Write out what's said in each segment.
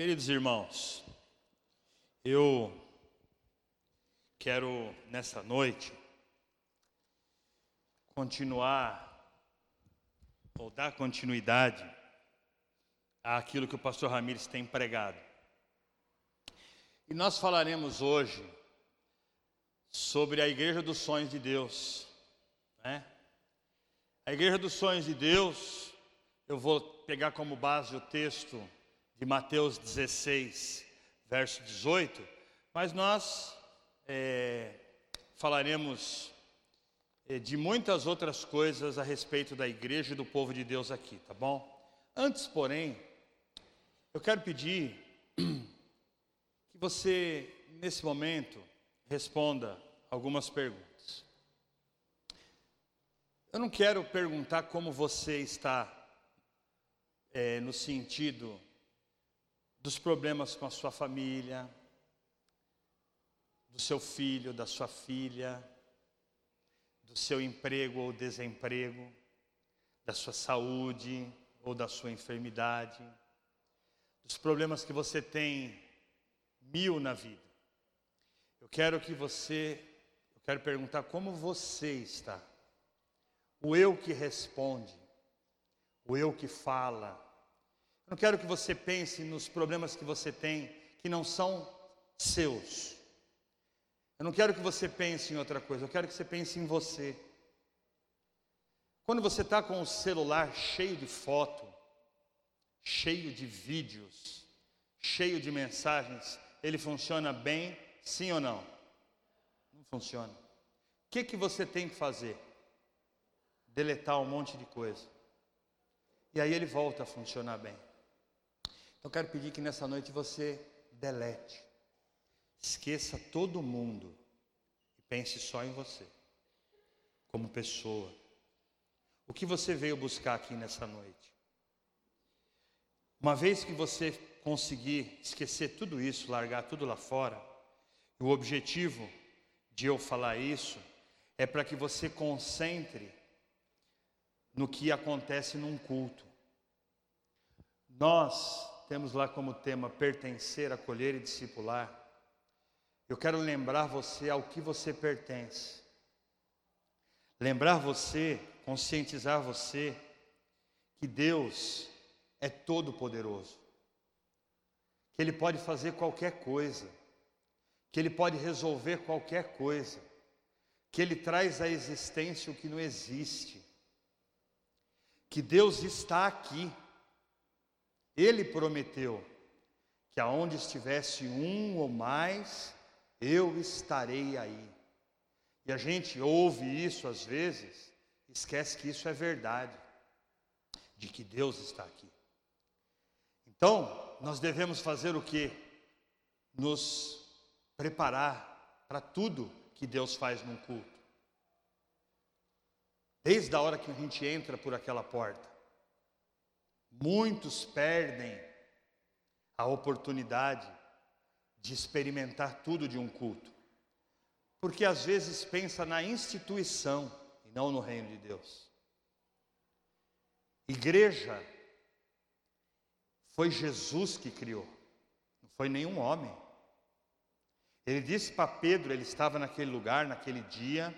Queridos irmãos, eu quero nessa noite continuar ou dar continuidade àquilo que o pastor Ramires tem pregado. E nós falaremos hoje sobre a Igreja dos Sonhos de Deus. Né? A Igreja dos Sonhos de Deus, eu vou pegar como base o texto de Mateus 16, verso 18, mas nós é, falaremos é, de muitas outras coisas a respeito da igreja e do povo de Deus aqui, tá bom? Antes, porém, eu quero pedir que você, nesse momento, responda algumas perguntas. Eu não quero perguntar como você está, é, no sentido dos problemas com a sua família, do seu filho, da sua filha, do seu emprego ou desemprego, da sua saúde ou da sua enfermidade, dos problemas que você tem mil na vida. Eu quero que você, eu quero perguntar como você está. O eu que responde, o eu que fala. Não quero que você pense nos problemas que você tem que não são seus. Eu não quero que você pense em outra coisa, eu quero que você pense em você. Quando você está com o celular cheio de foto, cheio de vídeos, cheio de mensagens, ele funciona bem, sim ou não? Não funciona. O que, que você tem que fazer? Deletar um monte de coisa. E aí ele volta a funcionar bem. Então quero pedir que nessa noite você delete. Esqueça todo mundo e pense só em você, como pessoa. O que você veio buscar aqui nessa noite? Uma vez que você conseguir esquecer tudo isso, largar tudo lá fora, o objetivo de eu falar isso é para que você concentre no que acontece num culto. Nós temos lá como tema pertencer, acolher e discipular. Eu quero lembrar você ao que você pertence. Lembrar você, conscientizar você que Deus é todo poderoso. Que ele pode fazer qualquer coisa. Que ele pode resolver qualquer coisa. Que ele traz à existência o que não existe. Que Deus está aqui. Ele prometeu que aonde estivesse um ou mais, eu estarei aí. E a gente ouve isso às vezes, esquece que isso é verdade, de que Deus está aqui. Então, nós devemos fazer o que? Nos preparar para tudo que Deus faz num culto. Desde a hora que a gente entra por aquela porta. Muitos perdem a oportunidade de experimentar tudo de um culto. Porque às vezes pensa na instituição e não no reino de Deus. Igreja foi Jesus que criou, não foi nenhum homem. Ele disse para Pedro, ele estava naquele lugar, naquele dia,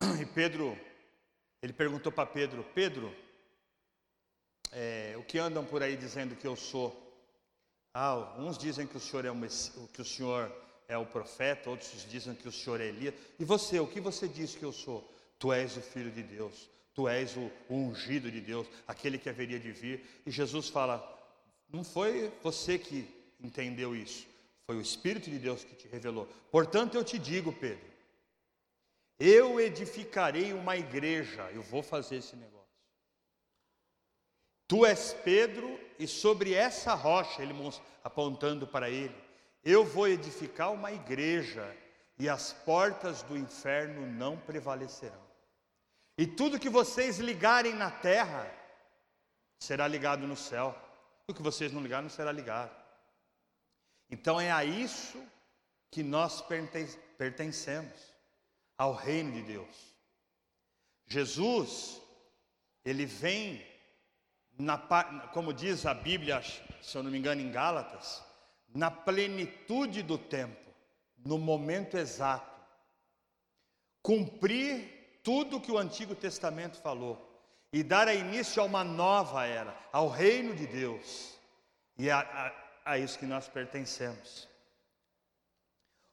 e Pedro, ele perguntou para Pedro: Pedro, é, o que andam por aí dizendo que eu sou? Ah, uns dizem que o senhor é o, que o senhor é o profeta, outros dizem que o senhor é Elias. E você, o que você diz que eu sou? Tu és o filho de Deus, tu és o, o ungido de Deus, aquele que haveria de vir. E Jesus fala: não foi você que entendeu isso, foi o Espírito de Deus que te revelou. Portanto, eu te digo, Pedro, eu edificarei uma igreja, eu vou fazer esse negócio. Tu és Pedro, e sobre essa rocha, ele apontando para ele, eu vou edificar uma igreja, e as portas do inferno não prevalecerão. E tudo que vocês ligarem na terra será ligado no céu. O que vocês não ligarem não será ligado. Então é a isso que nós pertencemos, ao reino de Deus. Jesus, ele vem na, como diz a Bíblia, se eu não me engano, em Gálatas, na plenitude do tempo, no momento exato, cumprir tudo que o Antigo Testamento falou e dar início a uma nova era, ao reino de Deus, e a, a, a isso que nós pertencemos.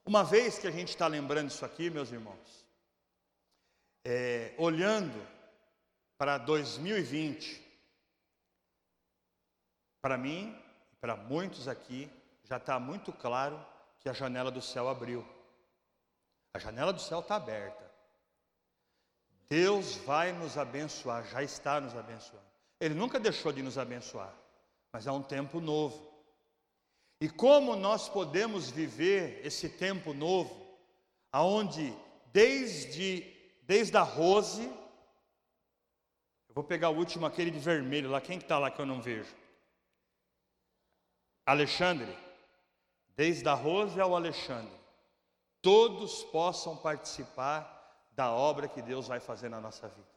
Uma vez que a gente está lembrando isso aqui, meus irmãos, é, olhando para 2020, para mim, para muitos aqui, já está muito claro que a janela do céu abriu. A janela do céu está aberta. Deus vai nos abençoar, já está nos abençoando. Ele nunca deixou de nos abençoar, mas é um tempo novo. E como nós podemos viver esse tempo novo, aonde desde desde a Rose, eu vou pegar o último aquele de vermelho lá, quem que está lá que eu não vejo? Alexandre, desde a Rose ao Alexandre, todos possam participar da obra que Deus vai fazer na nossa vida.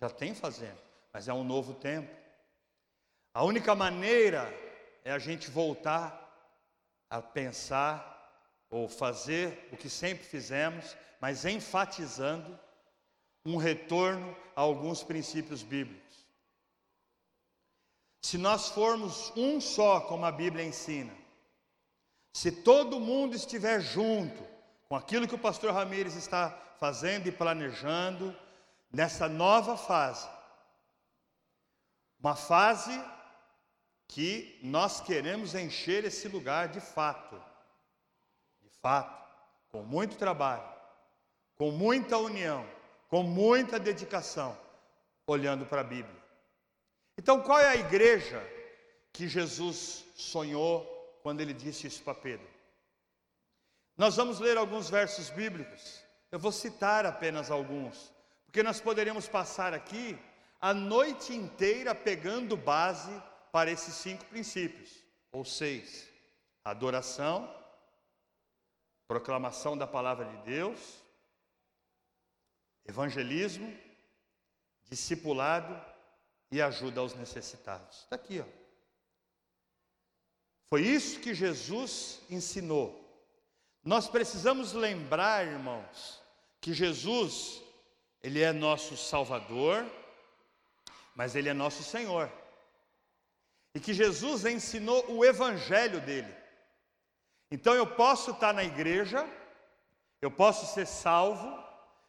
Já tem fazendo, mas é um novo tempo. A única maneira é a gente voltar a pensar ou fazer o que sempre fizemos, mas enfatizando um retorno a alguns princípios bíblicos. Se nós formos um só, como a Bíblia ensina, se todo mundo estiver junto com aquilo que o pastor Ramires está fazendo e planejando nessa nova fase, uma fase que nós queremos encher esse lugar de fato, de fato, com muito trabalho, com muita união, com muita dedicação, olhando para a Bíblia. Então, qual é a igreja que Jesus sonhou quando ele disse isso para Pedro? Nós vamos ler alguns versos bíblicos. Eu vou citar apenas alguns, porque nós poderíamos passar aqui a noite inteira pegando base para esses cinco princípios, ou seis: adoração, proclamação da palavra de Deus, evangelismo, discipulado e ajuda aos necessitados. Está aqui, ó. Foi isso que Jesus ensinou. Nós precisamos lembrar, irmãos, que Jesus, Ele é nosso Salvador, mas Ele é nosso Senhor. E que Jesus ensinou o Evangelho dele. Então eu posso estar na igreja, eu posso ser salvo,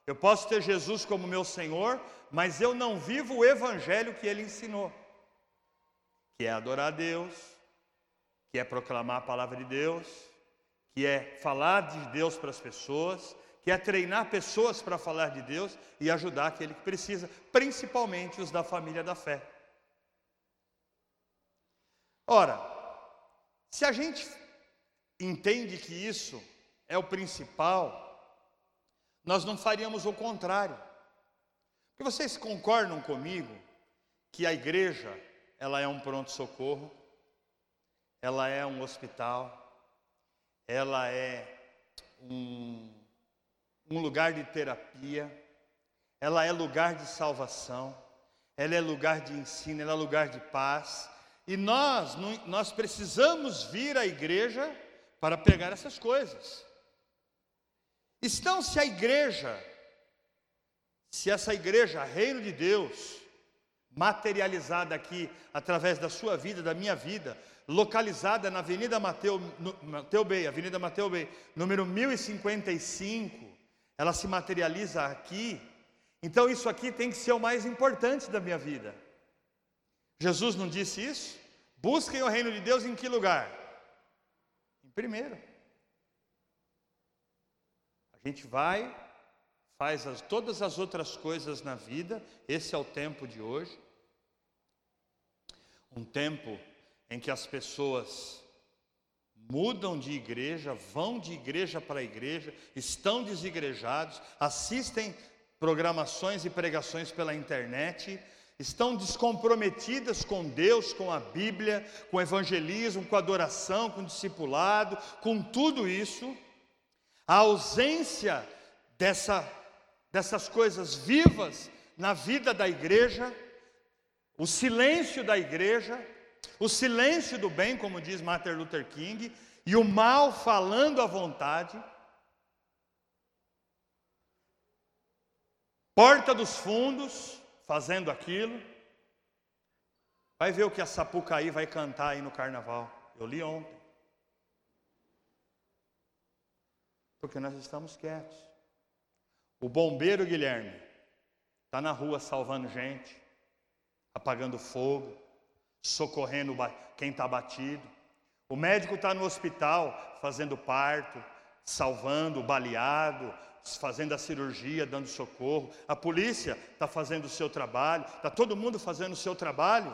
eu posso ter Jesus como meu Senhor, mas eu não vivo o Evangelho que ele ensinou, que é adorar a Deus, que é proclamar a palavra de Deus, que é falar de Deus para as pessoas, que é treinar pessoas para falar de Deus e ajudar aquele que precisa, principalmente os da família da fé. Ora, se a gente entende que isso é o principal, nós não faríamos o contrário. Porque vocês concordam comigo que a igreja, ela é um pronto-socorro, ela é um hospital, ela é um, um lugar de terapia, ela é lugar de salvação, ela é lugar de ensino, ela é lugar de paz. E nós, nós precisamos vir à igreja para pegar essas coisas. Então, se a igreja, se essa igreja, reino de Deus, materializada aqui através da sua vida, da minha vida, localizada na Avenida Mateu, Mateu Bey, Avenida Mateu Bey, número 1055, ela se materializa aqui. Então isso aqui tem que ser o mais importante da minha vida. Jesus não disse isso? Busquem o reino de Deus em que lugar? Em primeiro. A gente vai, faz as, todas as outras coisas na vida, esse é o tempo de hoje. Um tempo em que as pessoas mudam de igreja, vão de igreja para igreja, estão desigrejados, assistem programações e pregações pela internet, estão descomprometidas com Deus, com a Bíblia, com o evangelismo, com a adoração, com o discipulado, com tudo isso. A ausência dessa, dessas coisas vivas na vida da igreja o silêncio da igreja, o silêncio do bem, como diz Martin Luther King, e o mal falando à vontade. Porta dos fundos, fazendo aquilo. Vai ver o que a Sapucaí vai cantar aí no carnaval. Eu li ontem. Porque nós estamos quietos. O bombeiro Guilherme está na rua salvando gente, apagando fogo, socorrendo quem está batido. O médico está no hospital fazendo parto, salvando o baleado, fazendo a cirurgia, dando socorro. A polícia está fazendo o seu trabalho, está todo mundo fazendo o seu trabalho.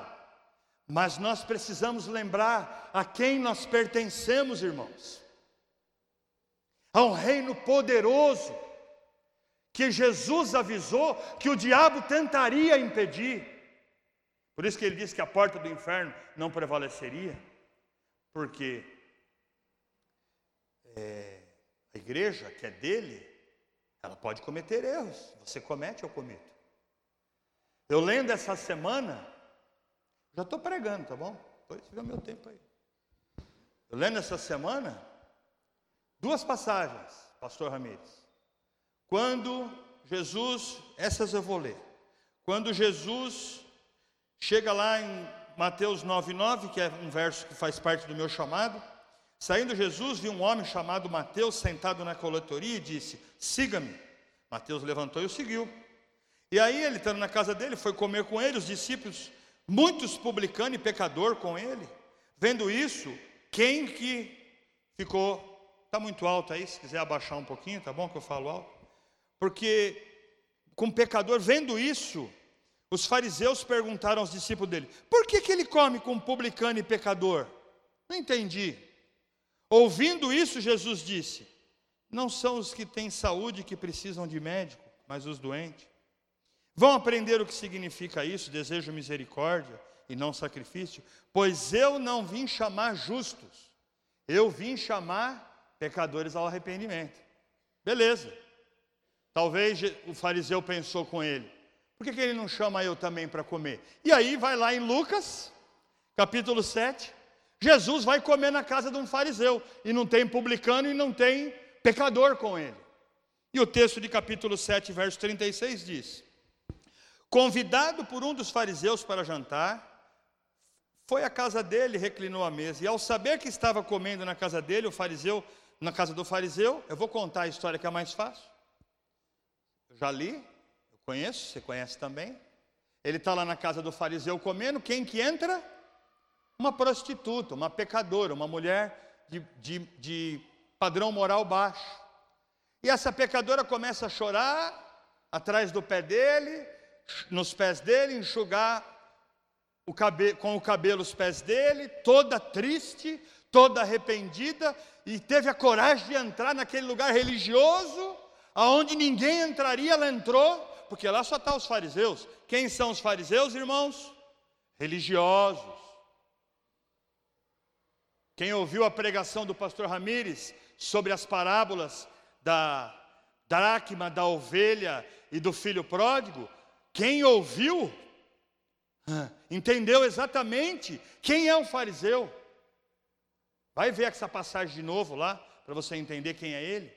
Mas nós precisamos lembrar a quem nós pertencemos, irmãos. A um reino poderoso, que Jesus avisou que o diabo tentaria impedir. Por isso que ele disse que a porta do inferno não prevaleceria, porque é, a igreja que é dele, ela pode cometer erros. Você comete, eu cometo. Eu lendo essa semana, já estou pregando, tá bom? Depois fica meu tempo aí. Eu lendo essa semana, duas passagens, pastor Ramires. Quando Jesus, essas eu vou ler. Quando Jesus chega lá em Mateus 9,9, que é um verso que faz parte do meu chamado. Saindo Jesus, viu um homem chamado Mateus sentado na coletoria e disse: Siga-me. Mateus levantou e o seguiu. E aí, ele estando na casa dele, foi comer com ele, os discípulos, muitos publicano e pecador com ele. Vendo isso, quem que ficou. Está muito alto aí, se quiser abaixar um pouquinho, tá bom que eu falo alto? Porque com pecador, vendo isso, os fariseus perguntaram aos discípulos dele: por que, que ele come com publicano e pecador? Não entendi. Ouvindo isso, Jesus disse: Não são os que têm saúde que precisam de médico, mas os doentes. Vão aprender o que significa isso, desejo misericórdia e não sacrifício, pois eu não vim chamar justos, eu vim chamar pecadores ao arrependimento. Beleza. Talvez o fariseu pensou com ele: por que, que ele não chama eu também para comer? E aí vai lá em Lucas, capítulo 7, Jesus vai comer na casa de um fariseu, e não tem publicano e não tem pecador com ele. E o texto de capítulo 7, verso 36 diz: Convidado por um dos fariseus para jantar, foi à casa dele, reclinou à mesa, e ao saber que estava comendo na casa dele, o fariseu, na casa do fariseu, eu vou contar a história que é mais fácil. Eu já li, Conheço, você conhece também. Ele está lá na casa do fariseu comendo, quem que entra? Uma prostituta, uma pecadora, uma mulher de, de, de padrão moral baixo. E essa pecadora começa a chorar atrás do pé dele, nos pés dele, enxugar o com o cabelo os pés dele, toda triste, toda arrependida, e teve a coragem de entrar naquele lugar religioso, aonde ninguém entraria, ela entrou, porque lá só tá os fariseus. Quem são os fariseus, irmãos? Religiosos. Quem ouviu a pregação do pastor Ramires sobre as parábolas da dracma, da ovelha e do filho pródigo, quem ouviu, entendeu exatamente quem é um fariseu. Vai ver essa passagem de novo lá, para você entender quem é ele.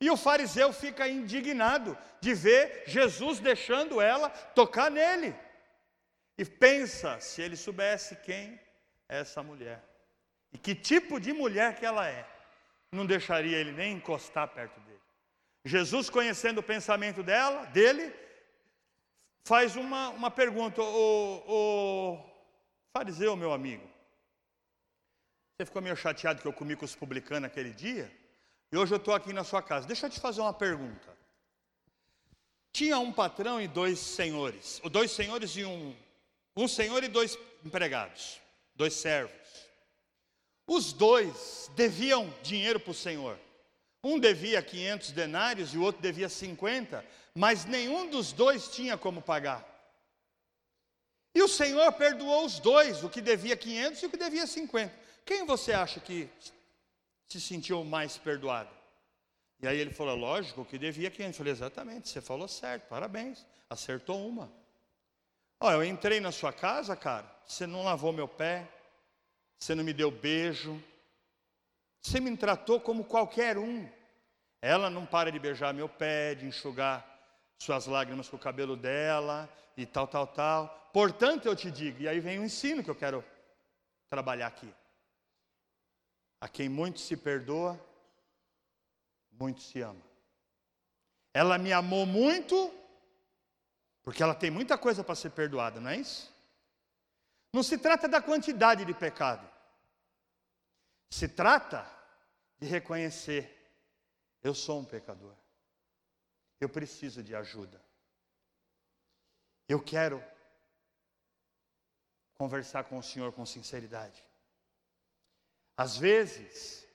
E o fariseu fica indignado de ver Jesus deixando ela tocar nele. E pensa, se ele soubesse quem é essa mulher. E que tipo de mulher que ela é. Não deixaria ele nem encostar perto dele. Jesus, conhecendo o pensamento dela, dele, faz uma, uma pergunta: o, o fariseu, meu amigo, você ficou meio chateado que eu comi com os publicanos aquele dia? E hoje eu estou aqui na sua casa. Deixa eu te fazer uma pergunta. Tinha um patrão e dois senhores, ou dois senhores e um, um senhor e dois empregados, dois servos. Os dois deviam dinheiro para o senhor. Um devia 500 denários e o outro devia 50, mas nenhum dos dois tinha como pagar. E o Senhor perdoou os dois, o que devia 500 e o que devia 50. Quem você acha que se sentiu mais perdoado? E aí ele falou, lógico, que devia 500. Eu falei, exatamente, você falou certo, parabéns, acertou uma. Ó, eu entrei na sua casa, cara, você não lavou meu pé, você não me deu beijo, você me tratou como qualquer um. Ela não para de beijar meu pé, de enxugar suas lágrimas com o cabelo dela e tal, tal, tal. Portanto, eu te digo, e aí vem o ensino que eu quero trabalhar aqui. A quem muito se perdoa, muito se ama. Ela me amou muito, porque ela tem muita coisa para ser perdoada, não é isso? Não se trata da quantidade de pecado. Se trata de reconhecer: eu sou um pecador. Eu preciso de ajuda. Eu quero conversar com o Senhor com sinceridade. Às vezes,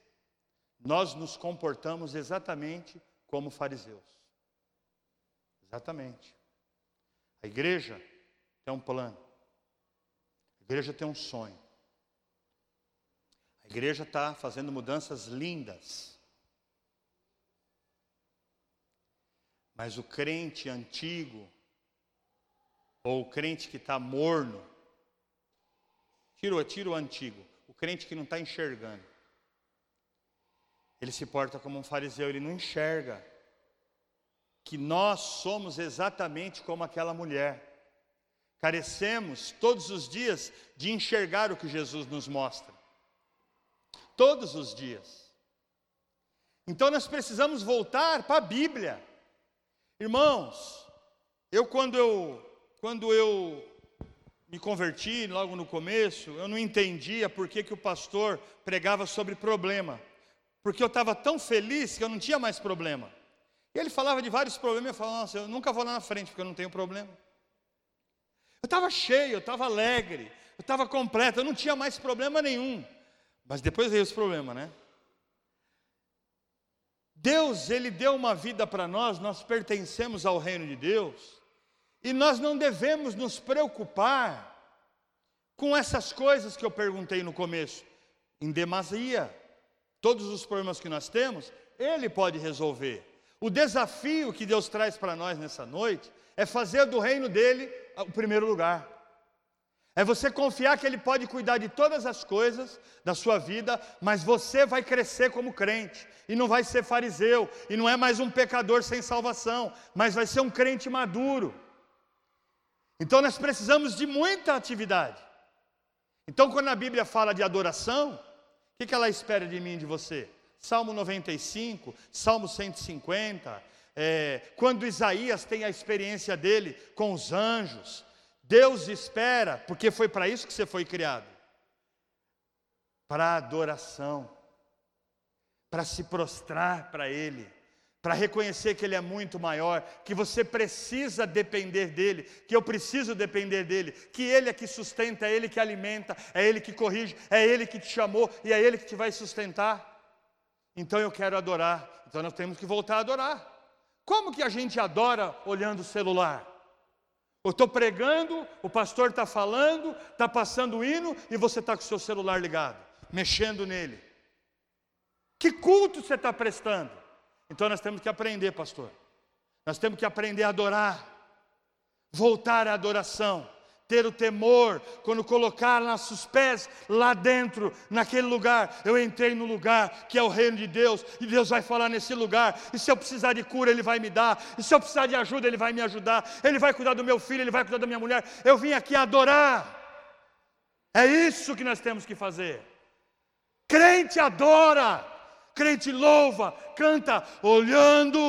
nós nos comportamos exatamente como fariseus. Exatamente. A igreja tem um plano. A igreja tem um sonho. A igreja está fazendo mudanças lindas. Mas o crente antigo, ou o crente que está morno, tira, o antigo, crente que não está enxergando. Ele se porta como um fariseu, ele não enxerga que nós somos exatamente como aquela mulher. Carecemos todos os dias de enxergar o que Jesus nos mostra. Todos os dias. Então nós precisamos voltar para a Bíblia. Irmãos, eu quando eu quando eu me converti logo no começo, eu não entendia por que, que o pastor pregava sobre problema. Porque eu estava tão feliz que eu não tinha mais problema. E ele falava de vários problemas, eu falava, nossa, eu nunca vou lá na frente, porque eu não tenho problema. Eu estava cheio, eu estava alegre, eu estava completo, eu não tinha mais problema nenhum. Mas depois veio os problemas, né? Deus, Ele deu uma vida para nós, nós pertencemos ao reino de Deus, e nós não devemos nos preocupar com essas coisas que eu perguntei no começo, em demasia. Todos os problemas que nós temos, Ele pode resolver. O desafio que Deus traz para nós nessa noite é fazer do reino dele o primeiro lugar. É você confiar que Ele pode cuidar de todas as coisas da sua vida, mas você vai crescer como crente, e não vai ser fariseu, e não é mais um pecador sem salvação, mas vai ser um crente maduro. Então nós precisamos de muita atividade. Então, quando a Bíblia fala de adoração, o que, ela espera de mim e de você? Salmo 95, Salmo 150, é, quando Isaías tem a experiência dele com os anjos, Deus espera, porque foi para isso que você foi criado para adoração, para se prostrar para Ele, para reconhecer que Ele é muito maior, que você precisa depender dEle, que eu preciso depender dEle, que Ele é que sustenta, é Ele que alimenta, é Ele que corrige, é Ele que te chamou e é Ele que te vai sustentar. Então eu quero adorar, então nós temos que voltar a adorar. Como que a gente adora olhando o celular? Eu estou pregando, o pastor está falando, está passando o hino e você está com o seu celular ligado, mexendo nele. Que culto você está prestando? Então nós temos que aprender, pastor. Nós temos que aprender a adorar, voltar à adoração. Ter o temor, quando colocar nossos pés lá dentro, naquele lugar, eu entrei no lugar que é o reino de Deus, e Deus vai falar nesse lugar, e se eu precisar de cura, Ele vai me dar, e se eu precisar de ajuda, Ele vai me ajudar, Ele vai cuidar do meu filho, Ele vai cuidar da minha mulher, eu vim aqui adorar, é isso que nós temos que fazer. Crente adora, crente louva, canta, olhando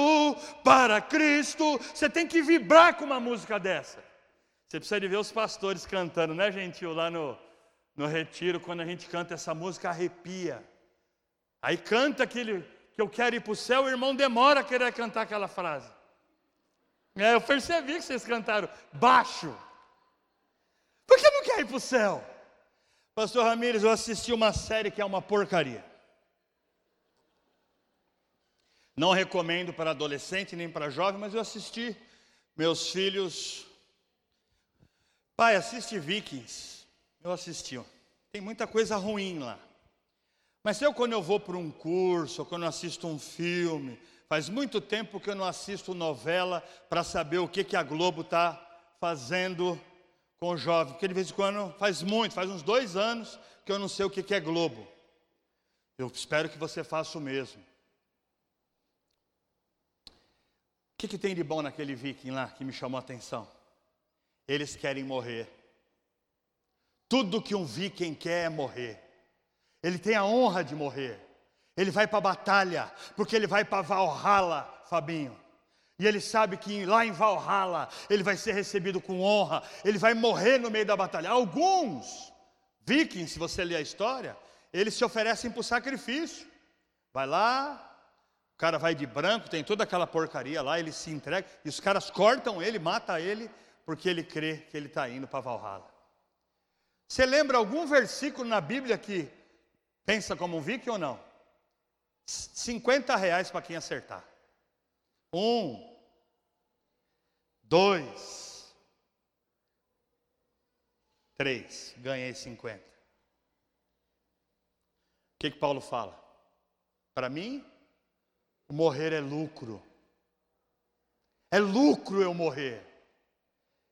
para Cristo, você tem que vibrar com uma música dessa. Você precisa de ver os pastores cantando, né, gentil? Lá no, no retiro, quando a gente canta essa música, arrepia. Aí canta aquele que eu quero ir para o céu, o irmão demora a querer cantar aquela frase. É, eu percebi que vocês cantaram baixo. Por que não quer ir para o céu? Pastor Ramírez, eu assisti uma série que é uma porcaria. Não recomendo para adolescente nem para jovem, mas eu assisti. Meus filhos Pai, assiste Vikings. Eu assisti. Tem muita coisa ruim lá. Mas eu, quando eu vou para um curso, ou quando eu assisto um filme, faz muito tempo que eu não assisto novela para saber o que, que a Globo está fazendo com o jovem, porque de vez em quando, faz muito, faz uns dois anos que eu não sei o que é Globo. Eu espero que você faça o mesmo. O que, que tem de bom naquele viking lá que me chamou a atenção? Eles querem morrer. Tudo que um viking quer é morrer. Ele tem a honra de morrer. Ele vai para a batalha, porque ele vai para Valhalla, Fabinho. E ele sabe que lá em Valhalla ele vai ser recebido com honra, ele vai morrer no meio da batalha. Alguns vikings, se você ler a história, eles se oferecem por sacrifício. Vai lá, o cara vai de branco, tem toda aquela porcaria lá, ele se entrega, e os caras cortam ele, matam ele, porque ele crê que ele está indo para Valhalla. Você lembra algum versículo na Bíblia que pensa como um viking ou não? 50 reais para quem acertar. Um, dois, três. Ganhei 50. O que, que Paulo fala? Para mim, morrer é lucro. É lucro eu morrer.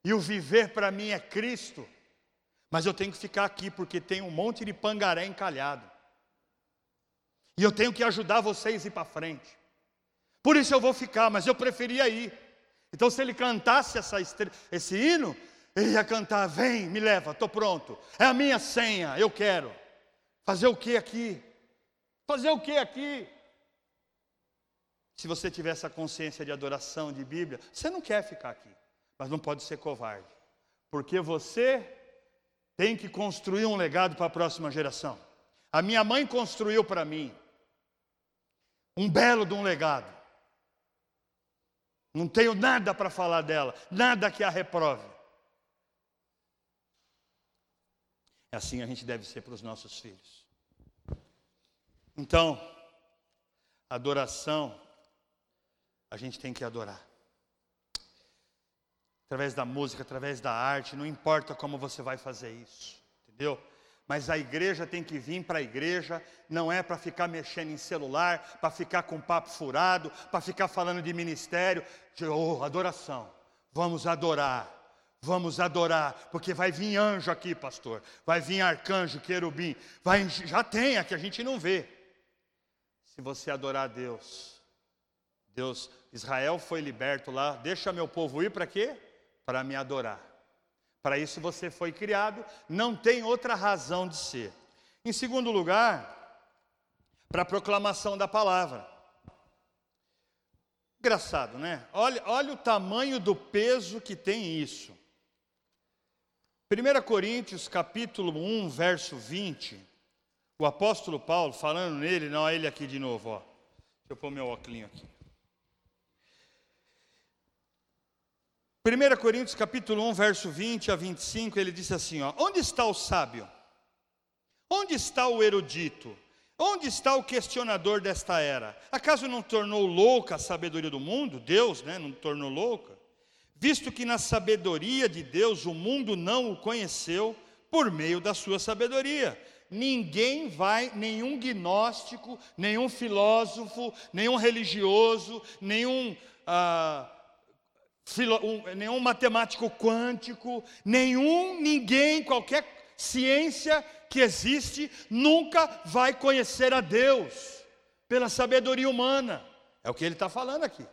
E o viver para mim é Cristo. Mas eu tenho que ficar aqui porque tem um monte de pangaré encalhado. E eu tenho que ajudar vocês a ir para frente. Por isso eu vou ficar, mas eu preferia ir. Então, se ele cantasse essa, esse hino, ele ia cantar: Vem, me leva, estou pronto. É a minha senha, eu quero. Fazer o que aqui? Fazer o que aqui? Se você tiver essa consciência de adoração, de Bíblia, você não quer ficar aqui, mas não pode ser covarde, porque você tem que construir um legado para a próxima geração. A minha mãe construiu para mim um belo de um legado. Não tenho nada para falar dela, nada que a reprove. É assim a gente deve ser para os nossos filhos. Então, adoração, a gente tem que adorar. Através da música, através da arte, não importa como você vai fazer isso, entendeu? mas a igreja tem que vir para a igreja, não é para ficar mexendo em celular, para ficar com papo furado, para ficar falando de ministério, de oh, adoração. Vamos adorar, vamos adorar, porque vai vir anjo aqui, pastor, vai vir arcanjo, querubim, vai, já tem, que a gente não vê. Se você adorar a Deus, Deus, Israel foi liberto lá, deixa meu povo ir para quê? Para me adorar. Para isso você foi criado, não tem outra razão de ser. Em segundo lugar, para a proclamação da palavra. Engraçado, né? Olha, olha o tamanho do peso que tem isso. 1 Coríntios capítulo 1, verso 20, o apóstolo Paulo, falando nele, não, ele aqui de novo, ó. Deixa eu pôr meu óculos aqui. 1 Coríntios capítulo 1, verso 20 a 25, ele disse assim: ó, Onde está o sábio? Onde está o erudito? Onde está o questionador desta era? Acaso não tornou louca a sabedoria do mundo? Deus, né, não tornou louca? Visto que na sabedoria de Deus o mundo não o conheceu por meio da sua sabedoria. Ninguém vai, nenhum gnóstico, nenhum filósofo, nenhum religioso, nenhum ah, nenhum matemático quântico, nenhum, ninguém, qualquer ciência que existe, nunca vai conhecer a Deus pela sabedoria humana. É o que ele está falando aqui.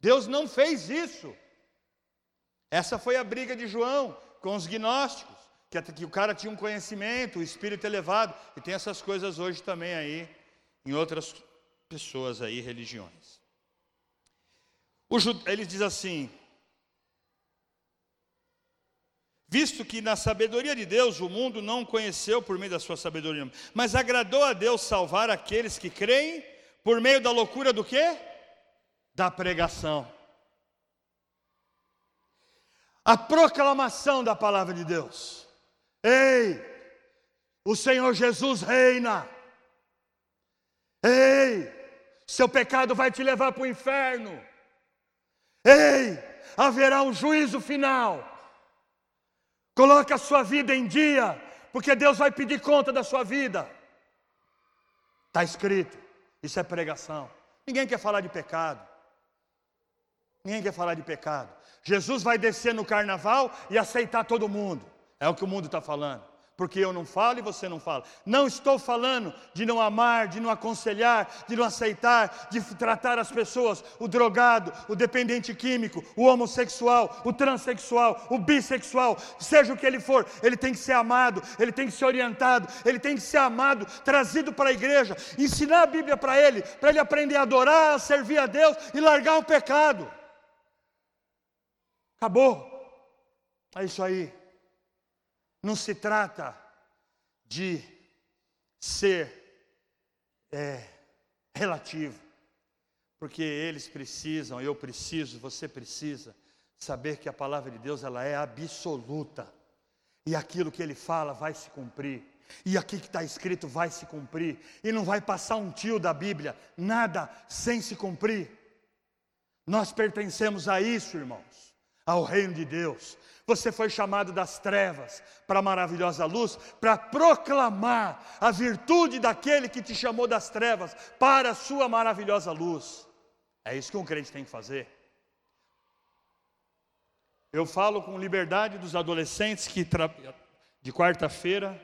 Deus não fez isso. Essa foi a briga de João com os gnósticos, que, que o cara tinha um conhecimento, o espírito elevado, e tem essas coisas hoje também aí, em outras pessoas aí, religiões. Ele diz assim: Visto que na sabedoria de Deus o mundo não conheceu por meio da sua sabedoria, mas agradou a Deus salvar aqueles que creem por meio da loucura do quê? Da pregação. A proclamação da palavra de Deus. Ei, o Senhor Jesus reina. Ei, seu pecado vai te levar para o inferno. Ei, haverá um juízo final. Coloque a sua vida em dia, porque Deus vai pedir conta da sua vida. Está escrito, isso é pregação. Ninguém quer falar de pecado. Ninguém quer falar de pecado. Jesus vai descer no carnaval e aceitar todo mundo. É o que o mundo está falando porque eu não falo e você não fala. Não estou falando de não amar, de não aconselhar, de não aceitar, de tratar as pessoas, o drogado, o dependente químico, o homossexual, o transexual, o bissexual, seja o que ele for, ele tem que ser amado, ele tem que ser orientado, ele tem que ser amado, trazido para a igreja, ensinar a Bíblia para ele, para ele aprender a adorar, a servir a Deus e largar o pecado. Acabou. É isso aí. Não se trata de ser é, relativo, porque eles precisam, eu preciso, você precisa saber que a palavra de Deus ela é absoluta e aquilo que Ele fala vai se cumprir. E aqui que está escrito vai se cumprir, e não vai passar um tio da Bíblia, nada sem se cumprir. Nós pertencemos a isso, irmãos, ao reino de Deus. Você foi chamado das trevas para a maravilhosa luz, para proclamar a virtude daquele que te chamou das trevas para a sua maravilhosa luz. É isso que um crente tem que fazer. Eu falo com liberdade dos adolescentes que de quarta-feira.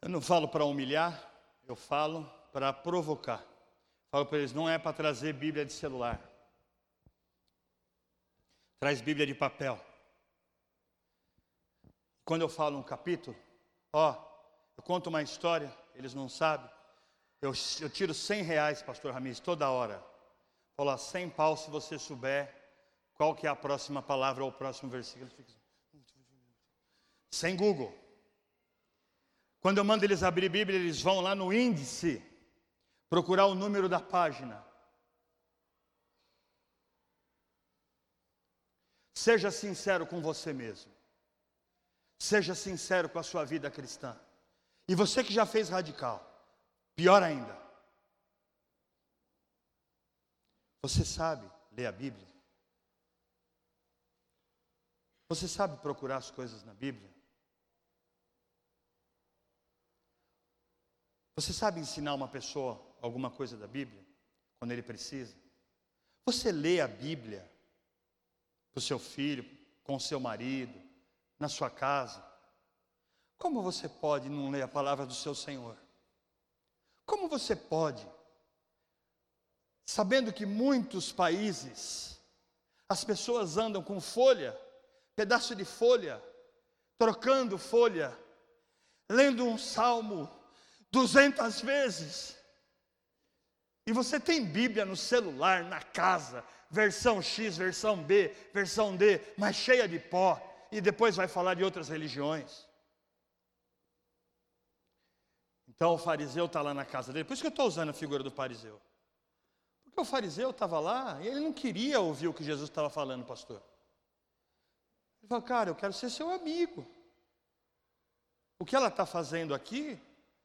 Eu não falo para humilhar, eu falo para provocar. Falo para eles, não é para trazer Bíblia de celular. Traz Bíblia de papel. Quando eu falo um capítulo, ó, eu conto uma história, eles não sabem. Eu, eu tiro 100 reais, pastor Ramiz, toda hora. Fala 100 pau se você souber qual que é a próxima palavra ou o próximo versículo. Sem Google. Quando eu mando eles abrir Bíblia, eles vão lá no índice, procurar o número da página. Seja sincero com você mesmo. Seja sincero com a sua vida cristã. E você que já fez radical, pior ainda. Você sabe ler a Bíblia? Você sabe procurar as coisas na Bíblia? Você sabe ensinar uma pessoa alguma coisa da Bíblia quando ele precisa? Você lê a Bíblia para o seu filho, com o seu marido, na sua casa. Como você pode não ler a palavra do seu Senhor? Como você pode, sabendo que muitos países as pessoas andam com folha, pedaço de folha, trocando folha, lendo um salmo duzentas vezes, e você tem Bíblia no celular, na casa, versão X, versão B, versão D, mas cheia de pó, e depois vai falar de outras religiões. Então o fariseu está lá na casa dele, por isso que eu estou usando a figura do fariseu. Porque o fariseu estava lá e ele não queria ouvir o que Jesus estava falando, pastor. Ele falou, cara, eu quero ser seu amigo. O que ela está fazendo aqui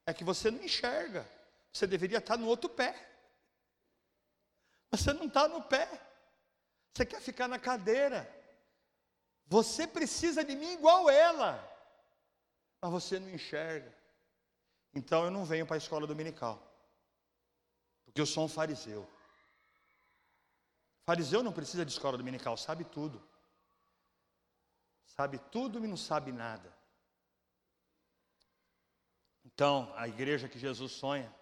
é que você não enxerga. Você deveria estar no outro pé. Você não está no pé. Você quer ficar na cadeira. Você precisa de mim igual ela. Mas você não enxerga. Então eu não venho para a escola dominical. Porque eu sou um fariseu. Fariseu não precisa de escola dominical, sabe tudo. Sabe tudo e não sabe nada. Então, a igreja que Jesus sonha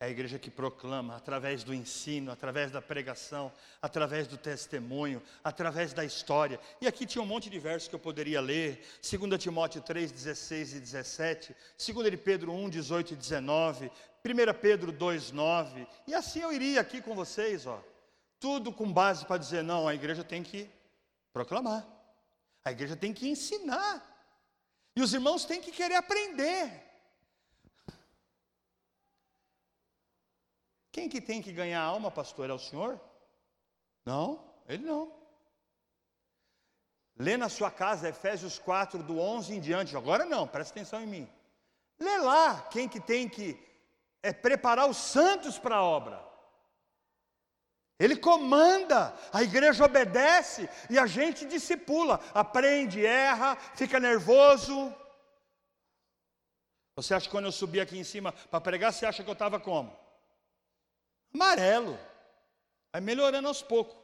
é a igreja que proclama através do ensino, através da pregação, através do testemunho, através da história. E aqui tinha um monte de versos que eu poderia ler: 2 Timóteo 3, 16 e 17, 2 Pedro 1, 18 e 19, 1 Pedro 2, 9. E assim eu iria aqui com vocês, ó. Tudo com base para dizer: não, a igreja tem que proclamar, a igreja tem que ensinar, e os irmãos têm que querer aprender. Quem que tem que ganhar a alma, pastor? É o senhor? Não, ele não. Lê na sua casa Efésios 4, do 11 em diante. Agora não, presta atenção em mim. Lê lá quem que tem que é, preparar os santos para a obra. Ele comanda, a igreja obedece e a gente discipula, aprende, erra, fica nervoso. Você acha que quando eu subi aqui em cima para pregar, você acha que eu estava como? Amarelo. Vai melhorando aos poucos.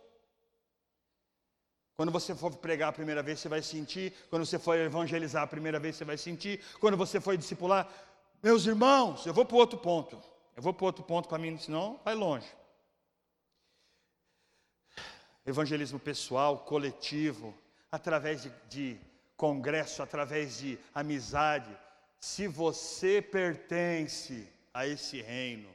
Quando você for pregar a primeira vez, você vai sentir. Quando você for evangelizar a primeira vez, você vai sentir. Quando você for discipular, meus irmãos, eu vou para outro ponto. Eu vou para outro ponto para mim, senão vai longe. Evangelismo pessoal, coletivo, através de, de congresso, através de amizade. Se você pertence a esse reino,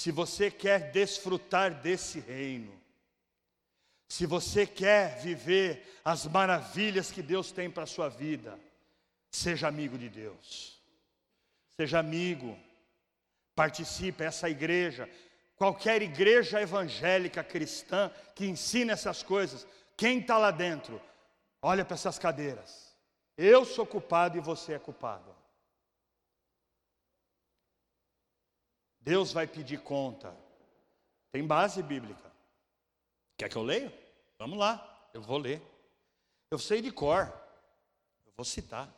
se você quer desfrutar desse reino, se você quer viver as maravilhas que Deus tem para a sua vida, seja amigo de Deus, seja amigo, participe, essa igreja, qualquer igreja evangélica cristã que ensina essas coisas, quem está lá dentro, olha para essas cadeiras, eu sou culpado e você é culpado. Deus vai pedir conta. Tem base bíblica. Quer que eu leia? Vamos lá, eu vou ler. Eu sei de cor. Eu vou citar.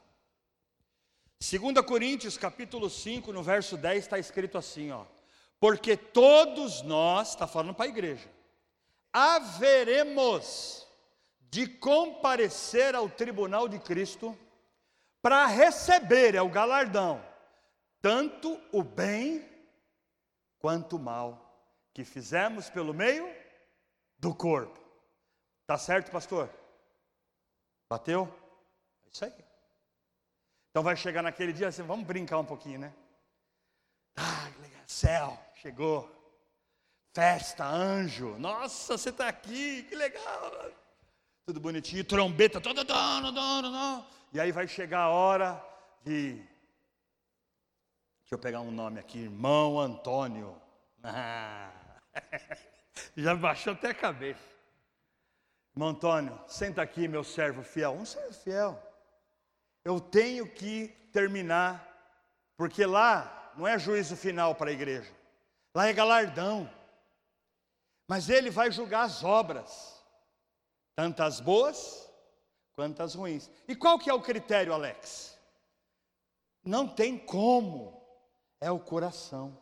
2 Coríntios, capítulo 5, no verso 10, está escrito assim, ó. Porque todos nós, está falando para a igreja, haveremos de comparecer ao tribunal de Cristo para receber, é o galardão, tanto o bem quanto mal que fizemos pelo meio do corpo. Tá certo, pastor? Bateu? É isso aí. Então vai chegar naquele dia, assim, vamos brincar um pouquinho, né? Ah, legal. Céu, chegou. Festa, anjo. Nossa, você está aqui, que legal. Tudo bonitinho, trombeta. E aí vai chegar a hora de Deixa eu pegar um nome aqui, irmão Antônio. Já baixou até a cabeça. Irmão Antônio, senta aqui, meu servo fiel. Um servo fiel. Eu tenho que terminar, porque lá não é juízo final para a igreja, lá é galardão. Mas ele vai julgar as obras, tanto as boas quanto as ruins. E qual que é o critério, Alex? Não tem como é o coração.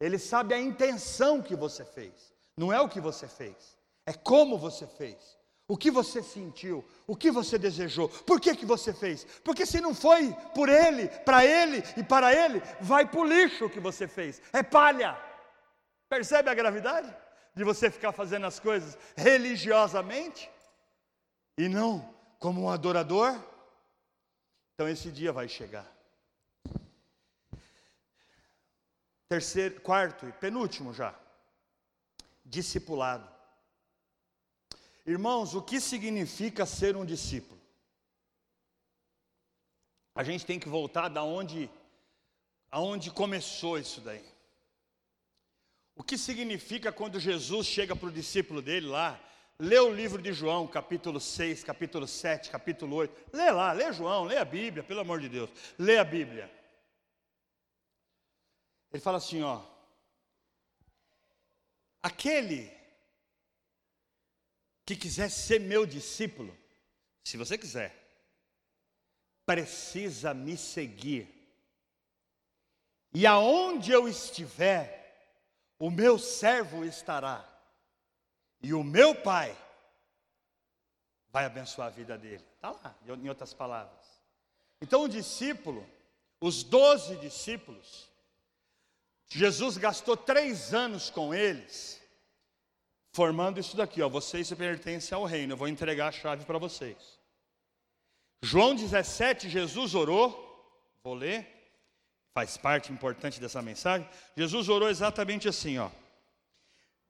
Ele sabe a intenção que você fez, não é o que você fez, é como você fez. O que você sentiu, o que você desejou, por que, que você fez? Porque se não foi por ele, para ele e para ele, vai para o lixo o que você fez, é palha. Percebe a gravidade de você ficar fazendo as coisas religiosamente e não como um adorador? Então esse dia vai chegar. Terceiro, quarto e penúltimo já. Discipulado. Irmãos, o que significa ser um discípulo? A gente tem que voltar da onde aonde começou isso daí. O que significa quando Jesus chega para o discípulo dele lá, lê o livro de João, capítulo 6, capítulo 7, capítulo 8. Lê lá, lê João, lê a Bíblia, pelo amor de Deus. Lê a Bíblia. Ele fala assim, ó. Aquele que quiser ser meu discípulo, se você quiser, precisa me seguir. E aonde eu estiver, o meu servo estará. E o meu pai vai abençoar a vida dele. Está lá, em outras palavras. Então o discípulo, os doze discípulos, Jesus gastou três anos com eles, formando isso daqui, ó. Vocês pertencem ao reino, eu vou entregar a chave para vocês. João 17, Jesus orou, vou ler, faz parte importante dessa mensagem. Jesus orou exatamente assim, ó.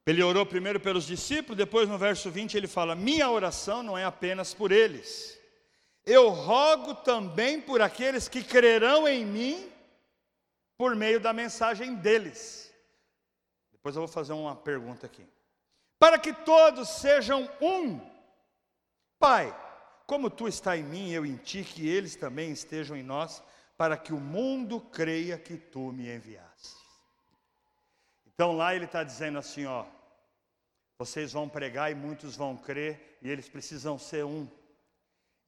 Ele orou primeiro pelos discípulos, depois no verso 20 ele fala: Minha oração não é apenas por eles, eu rogo também por aqueles que crerão em mim por meio da mensagem deles. Depois eu vou fazer uma pergunta aqui. Para que todos sejam um. Pai, como tu está em mim, eu em ti, que eles também estejam em nós, para que o mundo creia que tu me enviaste. Então lá ele está dizendo assim: ó, vocês vão pregar e muitos vão crer, e eles precisam ser um.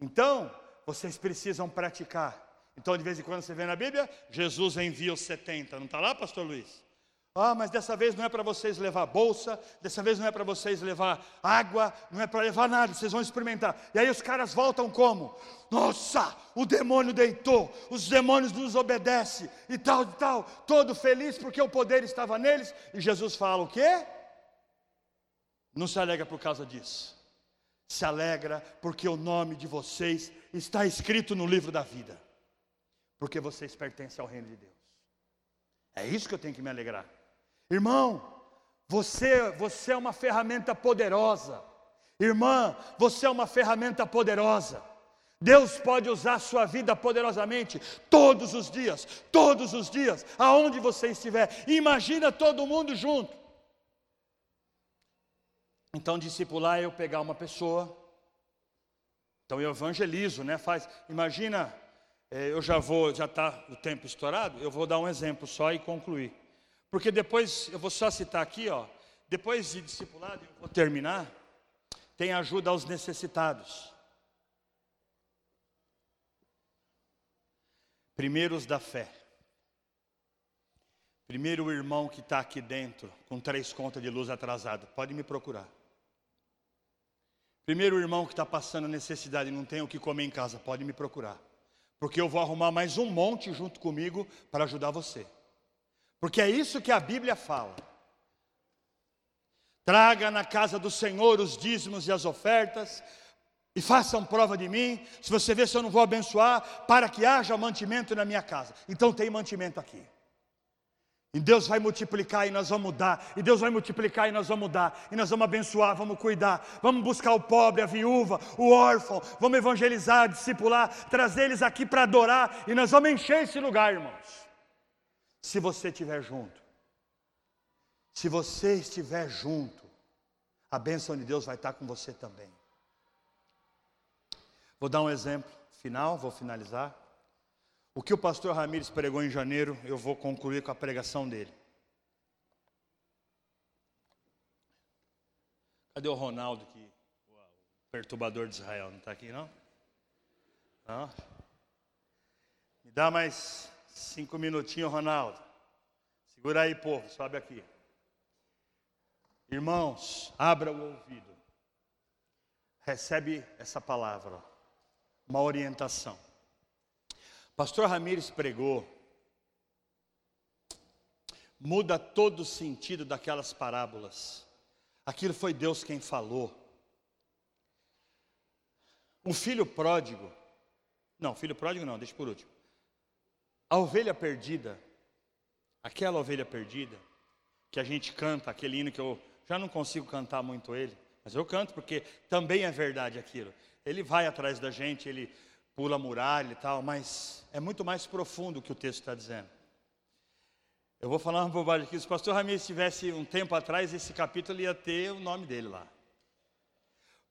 Então, vocês precisam praticar. Então, de vez em quando você vê na Bíblia, Jesus envia os 70. Não está lá, pastor Luiz? Ah, mas dessa vez não é para vocês levar bolsa, dessa vez não é para vocês levar água, não é para levar nada, vocês vão experimentar. E aí os caras voltam como? Nossa, o demônio deitou, os demônios nos obedecem e tal e tal, todo feliz porque o poder estava neles. E Jesus fala o quê? Não se alegra por causa disso. Se alegra porque o nome de vocês está escrito no livro da vida. Porque vocês pertencem ao reino de Deus. É isso que eu tenho que me alegrar. Irmão, você, você é uma ferramenta poderosa. Irmã, você é uma ferramenta poderosa. Deus pode usar a sua vida poderosamente todos os dias, todos os dias, aonde você estiver. Imagina todo mundo junto. Então, discipular é eu pegar uma pessoa. Então eu evangelizo, né? Faz, imagina, eu já vou, já está o tempo estourado. Eu vou dar um exemplo só e concluir. Porque depois, eu vou só citar aqui, ó, depois de discipulado, eu vou terminar, tem ajuda aos necessitados. Primeiros da fé. Primeiro o irmão que está aqui dentro, com três contas de luz atrasado, pode me procurar. Primeiro o irmão que está passando necessidade e não tem o que comer em casa, pode me procurar. Porque eu vou arrumar mais um monte junto comigo para ajudar você. Porque é isso que a Bíblia fala. Traga na casa do Senhor os dízimos e as ofertas, e façam prova de mim, se você vê se eu não vou abençoar, para que haja mantimento na minha casa. Então tem mantimento aqui. E Deus vai multiplicar e nós vamos dar. E Deus vai multiplicar e nós vamos dar. E nós vamos abençoar, vamos cuidar. Vamos buscar o pobre, a viúva, o órfão. Vamos evangelizar, discipular, trazer eles aqui para adorar. E nós vamos encher esse lugar, irmãos se você estiver junto. Se você estiver junto, a bênção de Deus vai estar com você também. Vou dar um exemplo final, vou finalizar. O que o pastor Ramires pregou em janeiro, eu vou concluir com a pregação dele. Cadê o Ronaldo, que, o perturbador de Israel? Não está aqui, não? Não? Me dá mais Cinco minutinhos, Ronaldo. Segura aí, povo, sobe aqui. Irmãos, abra o ouvido. Recebe essa palavra, uma orientação. Pastor Ramires pregou. Muda todo o sentido daquelas parábolas. Aquilo foi Deus quem falou. O filho pródigo. Não, filho pródigo não, deixa por último. A ovelha perdida, aquela ovelha perdida, que a gente canta, aquele hino que eu já não consigo cantar muito ele, mas eu canto porque também é verdade aquilo. Ele vai atrás da gente, ele pula muralha e tal, mas é muito mais profundo o que o texto está dizendo. Eu vou falar uma bobagem aqui. Se o pastor Ramires tivesse um tempo atrás, esse capítulo ia ter o nome dele lá.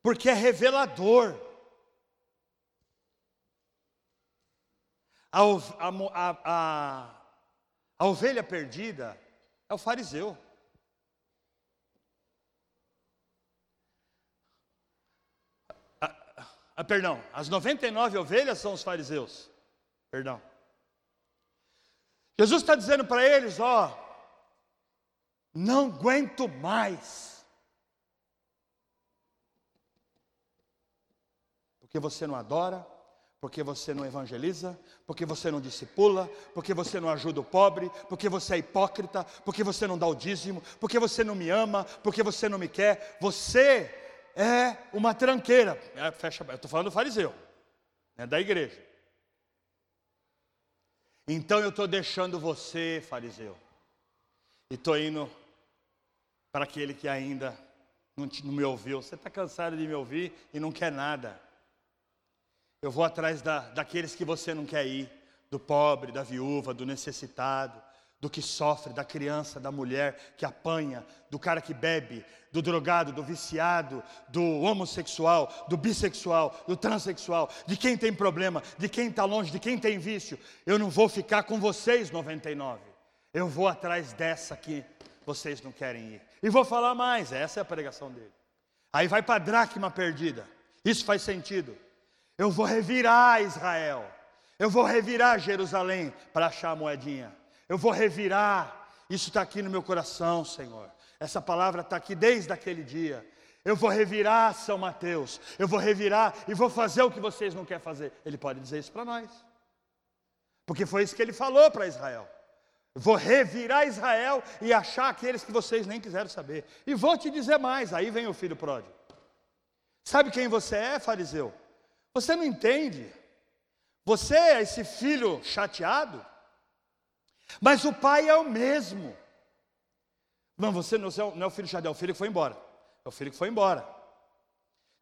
Porque é revelador. A, a, a, a ovelha perdida é o fariseu. Ah, perdão, as 99 ovelhas são os fariseus. Perdão. Jesus está dizendo para eles: ó, não aguento mais. Porque você não adora, porque você não evangeliza, porque você não discipula, porque você não ajuda o pobre, porque você é hipócrita, porque você não dá o dízimo, porque você não me ama, porque você não me quer. Você é uma tranqueira. É, fecha, eu estou falando do fariseu, é da igreja. Então eu estou deixando você, fariseu, e estou indo para aquele que ainda não, não me ouviu. Você está cansado de me ouvir e não quer nada. Eu vou atrás da, daqueles que você não quer ir, do pobre, da viúva, do necessitado, do que sofre, da criança, da mulher que apanha, do cara que bebe, do drogado, do viciado, do homossexual, do bissexual, do transexual, de quem tem problema, de quem está longe, de quem tem vício. Eu não vou ficar com vocês 99. Eu vou atrás dessa que vocês não querem ir. E vou falar mais, essa é a pregação dele. Aí vai para a dracma perdida. Isso faz sentido. Eu vou revirar Israel. Eu vou revirar Jerusalém para achar a moedinha. Eu vou revirar. isso está aqui no meu coração, Senhor. Essa palavra está aqui desde aquele dia. Eu vou revirar São Mateus, eu vou revirar e vou fazer o que vocês não querem fazer. Ele pode dizer isso para nós, porque foi isso que ele falou para Israel. Vou revirar Israel e achar aqueles que vocês nem quiseram saber. E vou te dizer mais: aí vem o filho pródigo. Sabe quem você é, fariseu? Você não entende. Você é esse filho chateado, mas o pai é o mesmo. Não, você não é o filho chateado, é o filho que foi embora. É o filho que foi embora.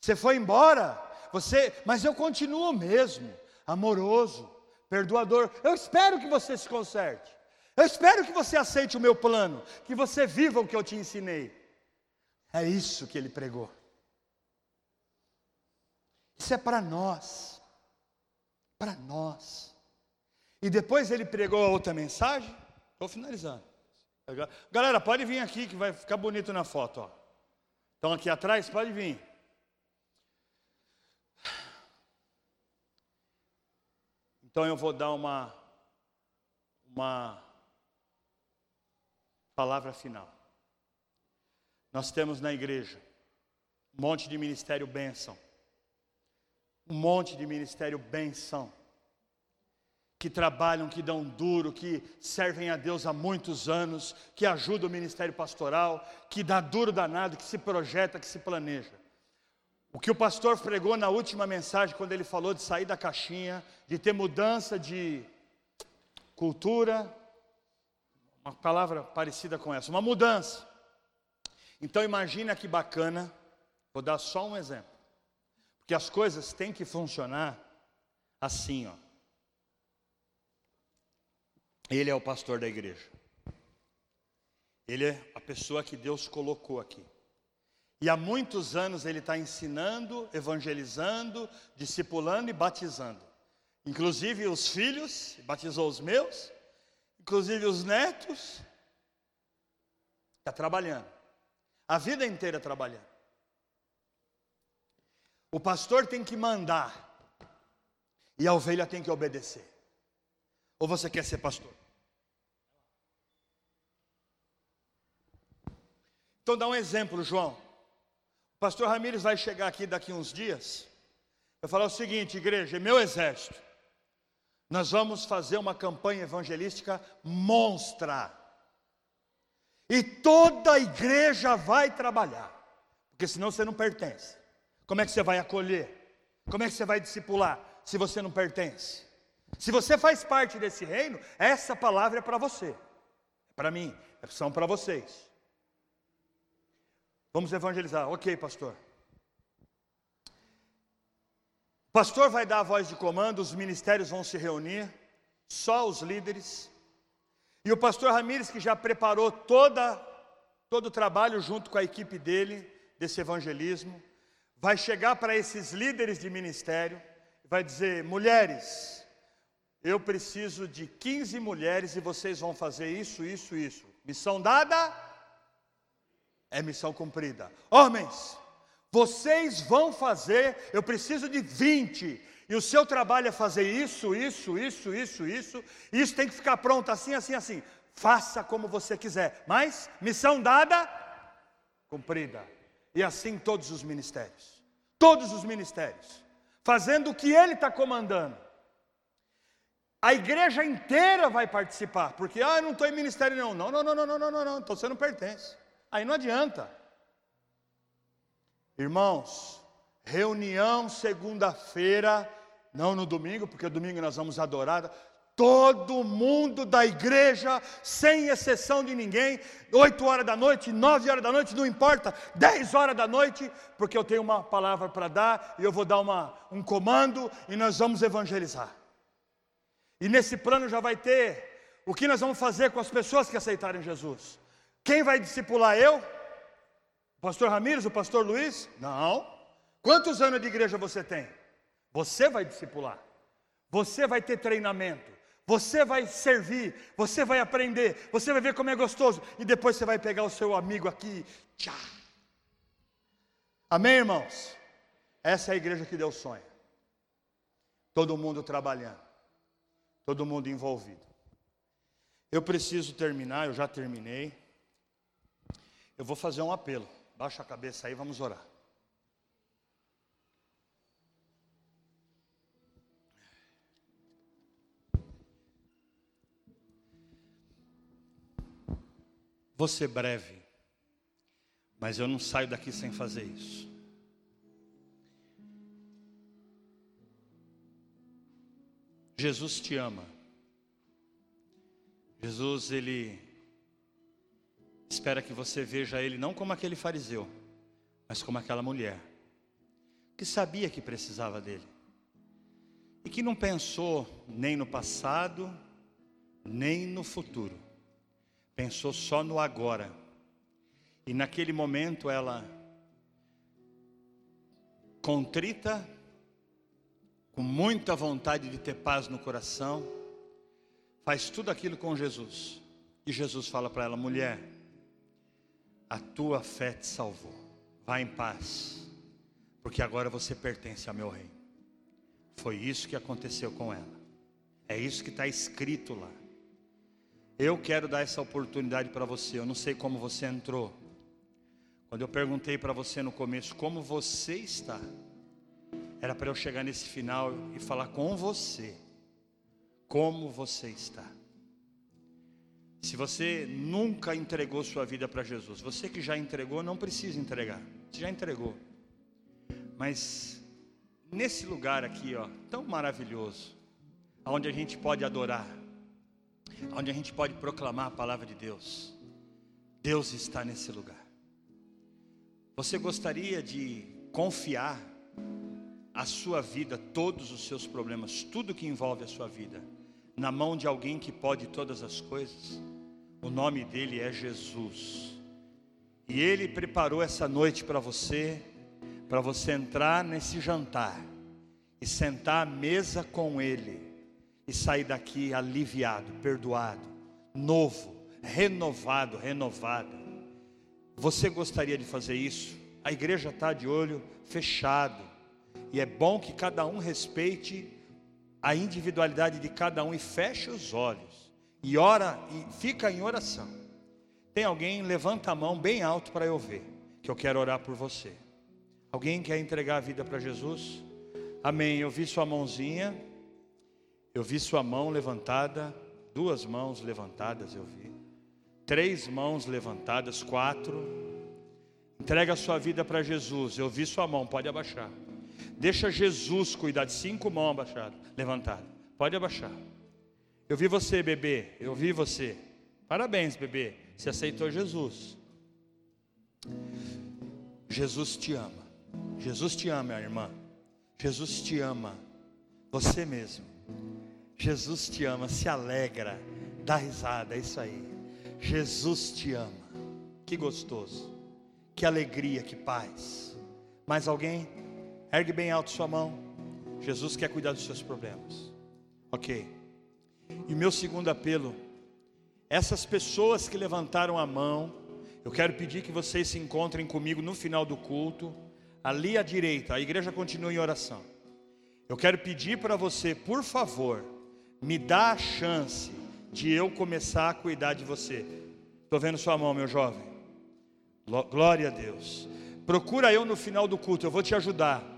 Você foi embora, você, mas eu continuo mesmo, amoroso, perdoador. Eu espero que você se conserte. Eu espero que você aceite o meu plano, que você viva o que eu te ensinei. É isso que ele pregou. Isso é para nós. Para nós. E depois ele pregou a outra mensagem. Estou finalizando. Galera, pode vir aqui que vai ficar bonito na foto. Ó. Estão aqui atrás? Pode vir. Então eu vou dar uma, uma palavra final. Nós temos na igreja um monte de ministério bênção um monte de ministério benção, que trabalham, que dão duro, que servem a Deus há muitos anos, que ajudam o ministério pastoral, que dá duro danado, que se projeta, que se planeja. O que o pastor pregou na última mensagem, quando ele falou de sair da caixinha, de ter mudança de cultura, uma palavra parecida com essa, uma mudança. Então imagina que bacana, vou dar só um exemplo. Porque as coisas têm que funcionar assim, ó. Ele é o pastor da igreja. Ele é a pessoa que Deus colocou aqui. E há muitos anos ele está ensinando, evangelizando, discipulando e batizando. Inclusive os filhos, batizou os meus, inclusive os netos. Está trabalhando. A vida inteira trabalhando. O pastor tem que mandar e a ovelha tem que obedecer. Ou você quer ser pastor? Então dá um exemplo, João. O pastor Ramires vai chegar aqui daqui uns dias. Eu falar o seguinte, igreja, meu exército. Nós vamos fazer uma campanha evangelística monstra. E toda a igreja vai trabalhar. Porque senão você não pertence. Como é que você vai acolher? Como é que você vai discipular se você não pertence? Se você faz parte desse reino, essa palavra é para você, é para mim, é são para vocês. Vamos evangelizar, ok, pastor. O pastor vai dar a voz de comando, os ministérios vão se reunir, só os líderes. E o pastor Ramires, que já preparou toda, todo o trabalho junto com a equipe dele, desse evangelismo, vai chegar para esses líderes de ministério vai dizer: mulheres, eu preciso de 15 mulheres e vocês vão fazer isso, isso, isso. Missão dada é missão cumprida. Homens, vocês vão fazer, eu preciso de 20. E o seu trabalho é fazer isso, isso, isso, isso, isso. Isso tem que ficar pronto assim, assim, assim. Faça como você quiser. Mas missão dada, cumprida. E assim todos os ministérios todos os ministérios, fazendo o que ele está comandando. A igreja inteira vai participar, porque ah, eu não estou em ministério não. Não, não, não, não, não, não, não, não, então você não pertence. Aí não adianta. Irmãos, reunião segunda-feira, não no domingo, porque domingo nós vamos adorar. Todo mundo da igreja, sem exceção de ninguém, 8 horas da noite, 9 horas da noite, não importa, 10 horas da noite, porque eu tenho uma palavra para dar e eu vou dar uma, um comando e nós vamos evangelizar. E nesse plano já vai ter o que nós vamos fazer com as pessoas que aceitarem Jesus. Quem vai discipular eu? O pastor Ramires, o pastor Luiz? Não. Quantos anos de igreja você tem? Você vai discipular. Você vai ter treinamento. Você vai servir, você vai aprender, você vai ver como é gostoso, e depois você vai pegar o seu amigo aqui. Tchá. Amém, irmãos? Essa é a igreja que Deus sonha. Todo mundo trabalhando, todo mundo envolvido. Eu preciso terminar, eu já terminei. Eu vou fazer um apelo. Baixa a cabeça aí, vamos orar. Vou ser breve, mas eu não saio daqui sem fazer isso. Jesus te ama. Jesus, ele espera que você veja ele não como aquele fariseu, mas como aquela mulher que sabia que precisava dele e que não pensou nem no passado, nem no futuro, pensou só no agora. E naquele momento ela, contrita, com muita vontade de ter paz no coração, faz tudo aquilo com Jesus. E Jesus fala para ela: mulher, a tua fé te salvou. Vá em paz, porque agora você pertence ao meu reino. Foi isso que aconteceu com ela. É isso que está escrito lá. Eu quero dar essa oportunidade para você. Eu não sei como você entrou. Quando eu perguntei para você no começo como você está, era para eu chegar nesse final e falar com você como você está. Se você nunca entregou sua vida para Jesus, você que já entregou, não precisa entregar. Você já entregou. Mas nesse lugar aqui, ó, tão maravilhoso, onde a gente pode adorar, onde a gente pode proclamar a palavra de Deus. Deus está nesse lugar. Você gostaria de confiar a sua vida, todos os seus problemas, tudo que envolve a sua vida, na mão de alguém que pode todas as coisas. O nome dele é Jesus. E ele preparou essa noite para você, para você entrar nesse jantar e sentar à mesa com ele e sair daqui aliviado, perdoado, novo, renovado, renovada. Você gostaria de fazer isso? A igreja está de olho fechado. E é bom que cada um respeite a individualidade de cada um e feche os olhos e ora e fica em oração. Tem alguém levanta a mão bem alto para eu ver, que eu quero orar por você. Alguém quer entregar a vida para Jesus? Amém. Eu vi sua mãozinha. Eu vi sua mão levantada, duas mãos levantadas, eu vi. Três mãos levantadas, quatro. Entrega a sua vida para Jesus. Eu vi sua mão, pode abaixar. Deixa Jesus cuidar de cinco mãos abaixadas, levantadas. Pode abaixar. Eu vi você, bebê. Eu vi você. Parabéns, bebê. Você aceitou Jesus. Jesus te ama. Jesus te ama, minha irmã. Jesus te ama. Você mesmo. Jesus te ama. Se alegra. Dá risada. É isso aí. Jesus te ama. Que gostoso. Que alegria, que paz. Mais alguém? Ergue bem alto sua mão. Jesus quer cuidar dos seus problemas. Ok. E meu segundo apelo, essas pessoas que levantaram a mão, eu quero pedir que vocês se encontrem comigo no final do culto, ali à direita. A igreja continua em oração. Eu quero pedir para você, por favor, me dá a chance de eu começar a cuidar de você. Estou vendo sua mão, meu jovem. Glória a Deus. Procura eu no final do culto, eu vou te ajudar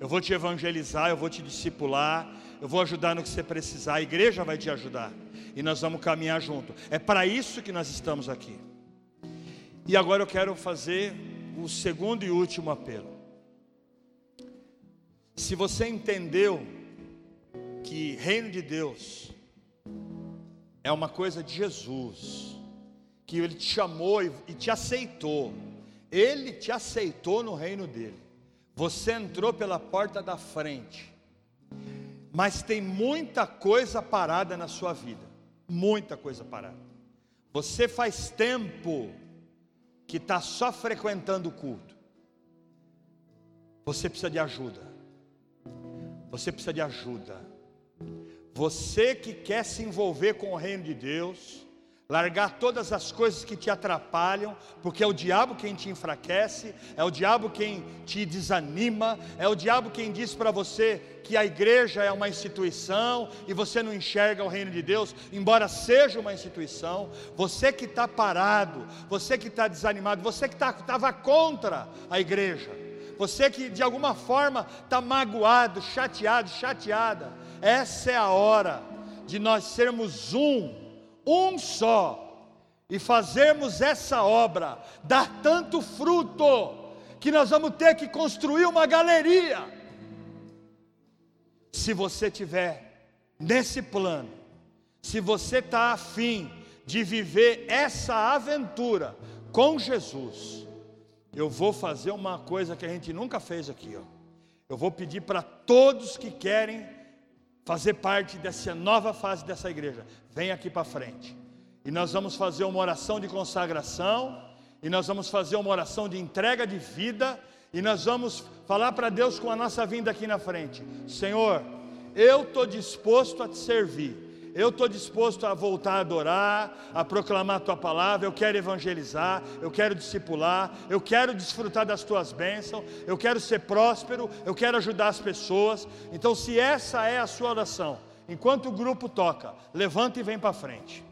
eu vou te evangelizar, eu vou te discipular, eu vou ajudar no que você precisar, a igreja vai te ajudar e nós vamos caminhar junto. É para isso que nós estamos aqui. E agora eu quero fazer o segundo e último apelo. Se você entendeu que reino de Deus é uma coisa de Jesus, que Ele te chamou e te aceitou, Ele te aceitou no reino dele. Você entrou pela porta da frente, mas tem muita coisa parada na sua vida, muita coisa parada. Você faz tempo que está só frequentando o culto. Você precisa de ajuda. Você precisa de ajuda. Você que quer se envolver com o reino de Deus, largar todas as coisas que te atrapalham, porque é o diabo quem te enfraquece, é o diabo quem te desanima, é o diabo quem diz para você que a igreja é uma instituição e você não enxerga o reino de Deus, embora seja uma instituição. Você que está parado, você que está desanimado, você que estava contra a igreja, você que de alguma forma está magoado, chateado, chateada, essa é a hora de nós sermos um um só, e fazermos essa obra dar tanto fruto, que nós vamos ter que construir uma galeria. Se você tiver nesse plano, se você está afim de viver essa aventura com Jesus, eu vou fazer uma coisa que a gente nunca fez aqui, ó. Eu vou pedir para todos que querem fazer parte dessa nova fase dessa igreja, vem aqui para frente. E nós vamos fazer uma oração de consagração, e nós vamos fazer uma oração de entrega de vida, e nós vamos falar para Deus com a nossa vinda aqui na frente: Senhor, eu estou disposto a te servir eu estou disposto a voltar a adorar, a proclamar a tua palavra, eu quero evangelizar, eu quero discipular, eu quero desfrutar das tuas bênçãos, eu quero ser próspero, eu quero ajudar as pessoas. Então, se essa é a sua oração, enquanto o grupo toca, levanta e vem para frente.